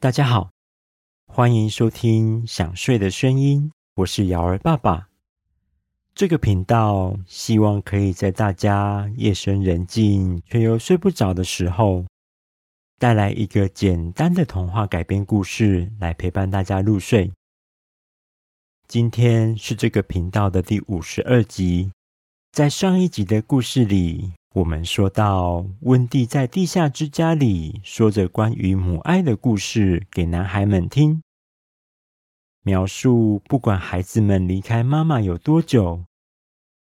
大家好，欢迎收听《想睡的声音》，我是瑶儿爸爸。这个频道希望可以在大家夜深人静却又睡不着的时候，带来一个简单的童话改编故事来陪伴大家入睡。今天是这个频道的第五十二集，在上一集的故事里。我们说到，温蒂在地下之家里说着关于母爱的故事给男孩们听，描述不管孩子们离开妈妈有多久，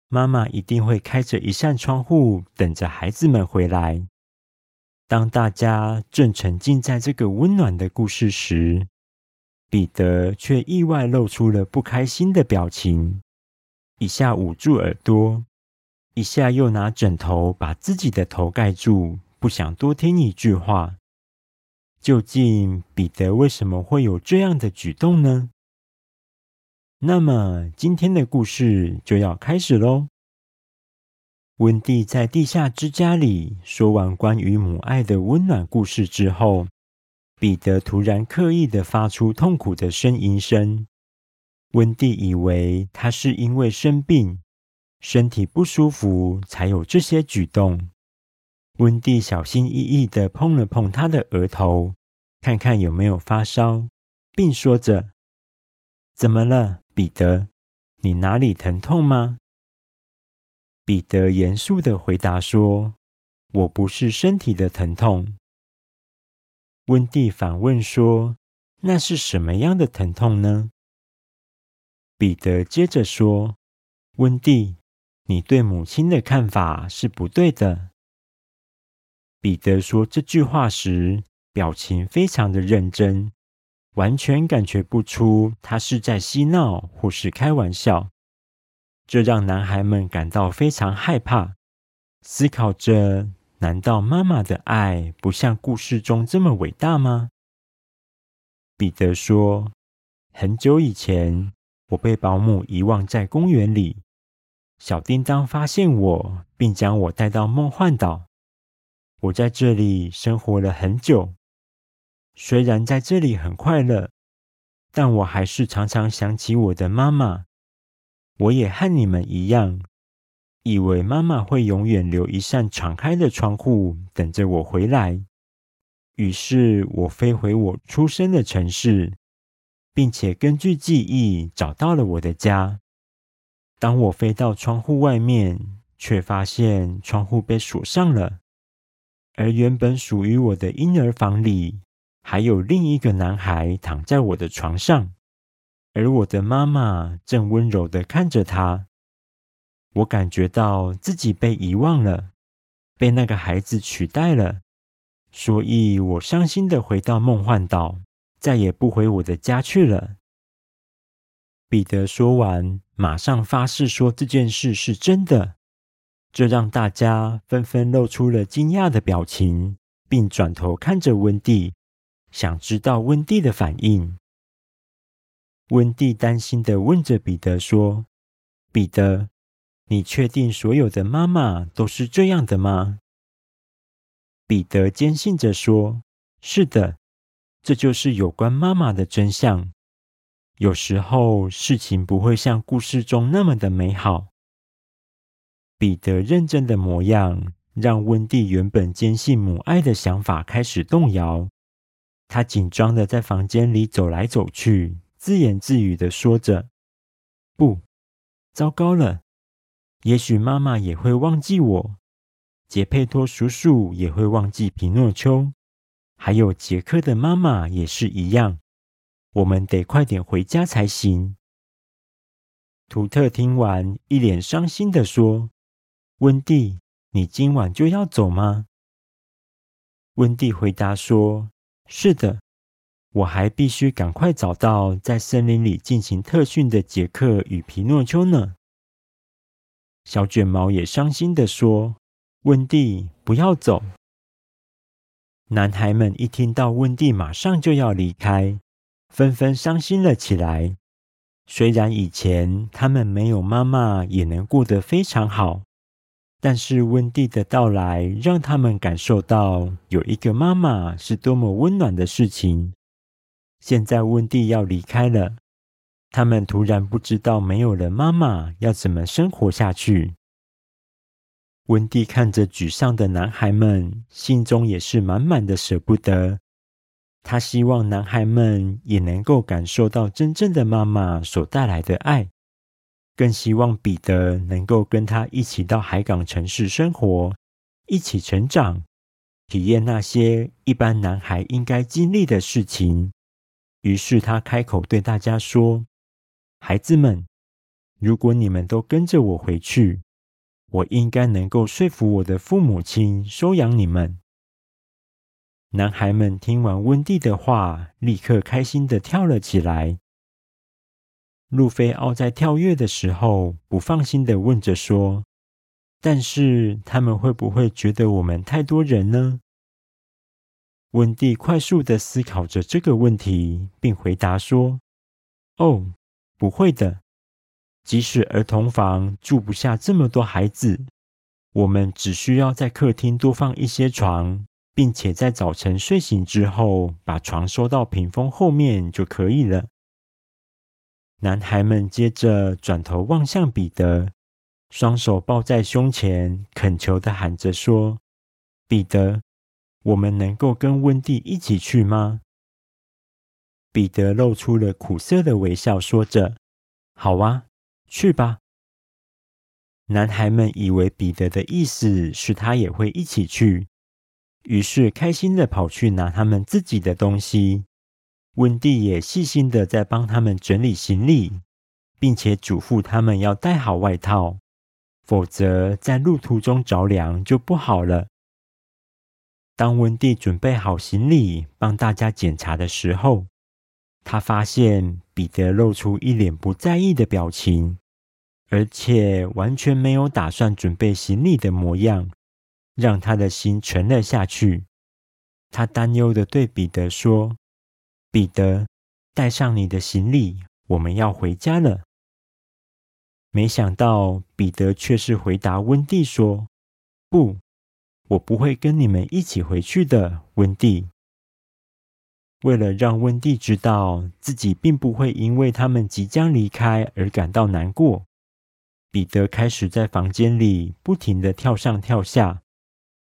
妈妈一定会开着一扇窗户等着孩子们回来。当大家正沉浸在这个温暖的故事时，彼得却意外露出了不开心的表情，一下捂住耳朵。一下又拿枕头把自己的头盖住，不想多听一句话。究竟彼得为什么会有这样的举动呢？那么今天的故事就要开始喽。温蒂在地下之家里说完关于母爱的温暖故事之后，彼得突然刻意的发出痛苦的呻吟声。温蒂以为他是因为生病。身体不舒服才有这些举动。温蒂小心翼翼地碰了碰他的额头，看看有没有发烧，并说着：“怎么了，彼得？你哪里疼痛吗？”彼得严肃地回答说：“我不是身体的疼痛。”温蒂反问说：“那是什么样的疼痛呢？”彼得接着说：“温蒂。”你对母亲的看法是不对的。彼得说这句话时，表情非常的认真，完全感觉不出他是在嬉闹或是开玩笑。这让男孩们感到非常害怕，思考着：难道妈妈的爱不像故事中这么伟大吗？彼得说：很久以前，我被保姆遗忘在公园里。小叮当发现我，并将我带到梦幻岛。我在这里生活了很久，虽然在这里很快乐，但我还是常常想起我的妈妈。我也和你们一样，以为妈妈会永远留一扇敞开的窗户等着我回来。于是我飞回我出生的城市，并且根据记忆找到了我的家。当我飞到窗户外面，却发现窗户被锁上了，而原本属于我的婴儿房里，还有另一个男孩躺在我的床上，而我的妈妈正温柔地看着他。我感觉到自己被遗忘了，被那个孩子取代了，所以我伤心地回到梦幻岛，再也不回我的家去了。彼得说完，马上发誓说这件事是真的，这让大家纷纷露出了惊讶的表情，并转头看着温蒂，想知道温蒂的反应。温蒂担心地问着彼得说：“彼得，你确定所有的妈妈都是这样的吗？”彼得坚信着说：“是的，这就是有关妈妈的真相。”有时候事情不会像故事中那么的美好。彼得认真的模样，让温蒂原本坚信母爱的想法开始动摇。她紧张的在房间里走来走去，自言自语的说着：“不，糟糕了！也许妈妈也会忘记我，杰佩托叔叔也会忘记皮诺丘，还有杰克的妈妈也是一样。”我们得快点回家才行。图特听完，一脸伤心地说：“温蒂，你今晚就要走吗？”温蒂回答说：“是的，我还必须赶快找到在森林里进行特训的杰克与皮诺丘呢。”小卷毛也伤心地说：“温蒂，不要走。”男孩们一听到温蒂马上就要离开，纷纷伤心了起来。虽然以前他们没有妈妈也能过得非常好，但是温蒂的到来让他们感受到有一个妈妈是多么温暖的事情，现在温蒂要离开了，他们突然不知道没有了妈妈要怎么生活下去。温蒂看着沮丧的男孩们，心中也是满满的舍不得。他希望男孩们也能够感受到真正的妈妈所带来的爱，更希望彼得能够跟他一起到海港城市生活，一起成长，体验那些一般男孩应该经历的事情。于是他开口对大家说：“孩子们，如果你们都跟着我回去，我应该能够说服我的父母亲收养你们。”男孩们听完温蒂的话，立刻开心地跳了起来。路飞奥在跳跃的时候，不放心地问着说：“但是他们会不会觉得我们太多人呢？”温蒂快速地思考着这个问题，并回答说：“哦，不会的。即使儿童房住不下这么多孩子，我们只需要在客厅多放一些床。”并且在早晨睡醒之后，把床收到屏风后面就可以了。男孩们接着转头望向彼得，双手抱在胸前，恳求的喊着说：“彼得，我们能够跟温蒂一起去吗？”彼得露出了苦涩的微笑，说着：“好啊，去吧。”男孩们以为彼得的意思是他也会一起去。于是开心的跑去拿他们自己的东西，温蒂也细心的在帮他们整理行李，并且嘱咐他们要带好外套，否则在路途中着凉就不好了。当温蒂准备好行李，帮大家检查的时候，他发现彼得露出一脸不在意的表情，而且完全没有打算准备行李的模样。让他的心沉了下去。他担忧的对彼得说：“彼得，带上你的行李，我们要回家了。”没想到彼得却是回答温蒂说：“不，我不会跟你们一起回去的，温蒂。”为了让温蒂知道自己并不会因为他们即将离开而感到难过，彼得开始在房间里不停的跳上跳下。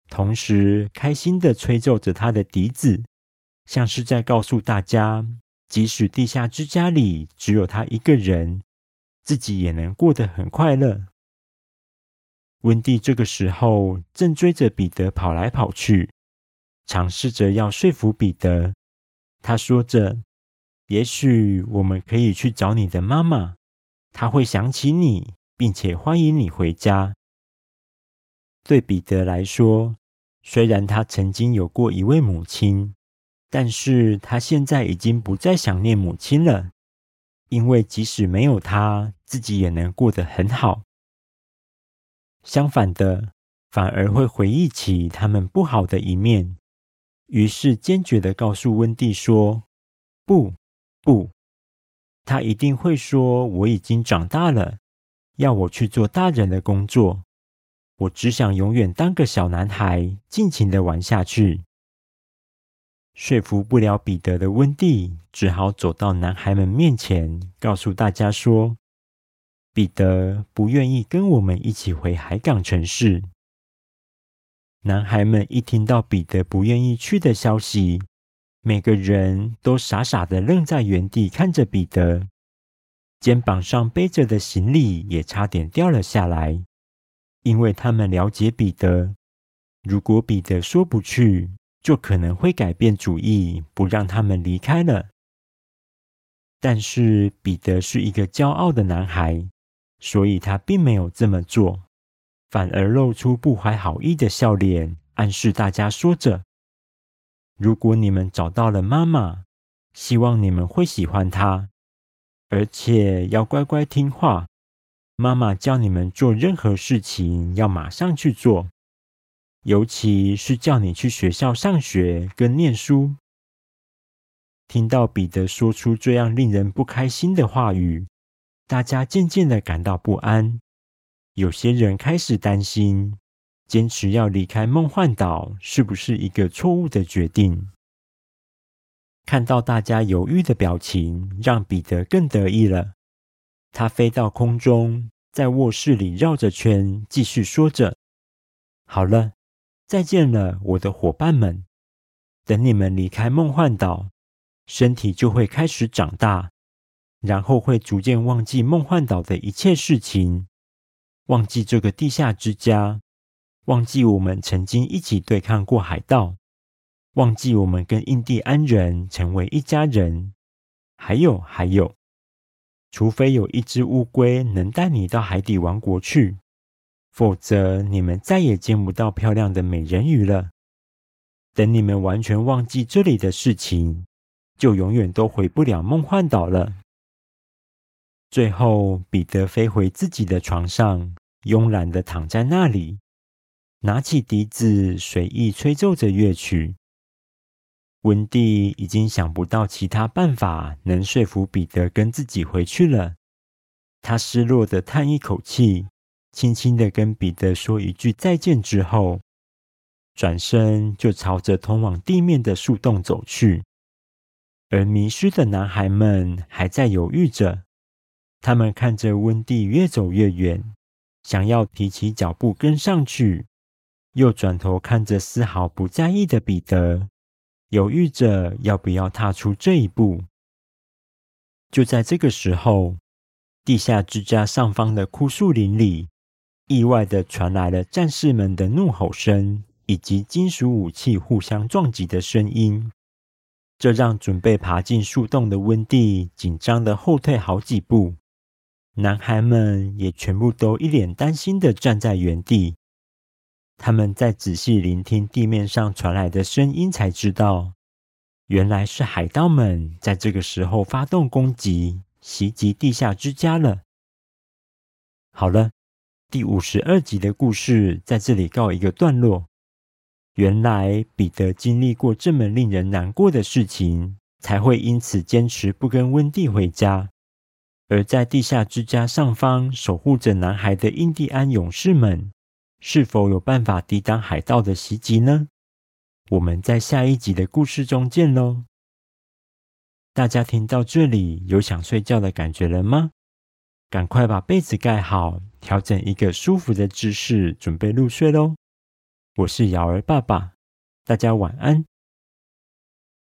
同时，开心地吹奏着他的笛子，像是在告诉大家，即使地下之家里只有他一个人，自己也能过得很快乐。温蒂这个时候正追着彼得跑来跑去，尝试着要说服彼得。他说着：“也许我们可以去找你的妈妈，她会想起你，并且欢迎你回家。”对彼得来说，虽然他曾经有过一位母亲，但是他现在已经不再想念母亲了，因为即使没有她，自己也能过得很好。相反的，反而会回忆起他们不好的一面，于是坚决地告诉温蒂说：“不，不，他一定会说我已经长大了，要我去做大人的工作。”我只想永远当个小男孩，尽情的玩下去。说服不了彼得的温蒂，只好走到男孩们面前，告诉大家说：“彼得不愿意跟我们一起回海港城市。”男孩们一听到彼得不愿意去的消息，每个人都傻傻的愣在原地，看着彼得，肩膀上背着的行李也差点掉了下来。因为他们了解彼得，如果彼得说不去，就可能会改变主意，不让他们离开了。但是彼得是一个骄傲的男孩，所以他并没有这么做，反而露出不怀好意的笑脸，暗示大家说着：“如果你们找到了妈妈，希望你们会喜欢她，而且要乖乖听话。”妈妈叫你们做任何事情，要马上去做，尤其是叫你去学校上学跟念书。听到彼得说出这样令人不开心的话语，大家渐渐的感到不安。有些人开始担心，坚持要离开梦幻岛是不是一个错误的决定？看到大家犹豫的表情，让彼得更得意了。他飞到空中，在卧室里绕着圈，继续说着：“好了，再见了，我的伙伴们。等你们离开梦幻岛，身体就会开始长大，然后会逐渐忘记梦幻岛的一切事情，忘记这个地下之家，忘记我们曾经一起对抗过海盗。”忘记我们跟印第安人成为一家人，还有还有，除非有一只乌龟能带你到海底王国去，否则你们再也见不到漂亮的美人鱼了。等你们完全忘记这里的事情，就永远都回不了梦幻岛了。最后，彼得飞回自己的床上，慵懒的躺在那里，拿起笛子，随意吹奏着乐曲。温蒂已经想不到其他办法能说服彼得跟自己回去了。他失落的叹一口气，轻轻的跟彼得说一句再见之后，转身就朝着通往地面的树洞走去。而迷失的男孩们还在犹豫着，他们看着温蒂越走越远，想要提起脚步跟上去，又转头看着丝毫不在意的彼得。犹豫着要不要踏出这一步。就在这个时候，地下之家上方的枯树林里，意外的传来了战士们的怒吼声以及金属武器互相撞击的声音。这让准备爬进树洞的温蒂紧张的后退好几步，男孩们也全部都一脸担心的站在原地。他们在仔细聆听地面上传来的声音，才知道，原来是海盗们在这个时候发动攻击，袭击地下之家了。好了，第五十二集的故事在这里告一个段落。原来彼得经历过这么令人难过的事情，才会因此坚持不跟温蒂回家。而在地下之家上方守护着男孩的印第安勇士们。是否有办法抵挡海盗的袭击呢？我们在下一集的故事中见喽！大家听到这里有想睡觉的感觉了吗？赶快把被子盖好，调整一个舒服的姿势，准备入睡喽！我是瑶儿爸爸，大家晚安。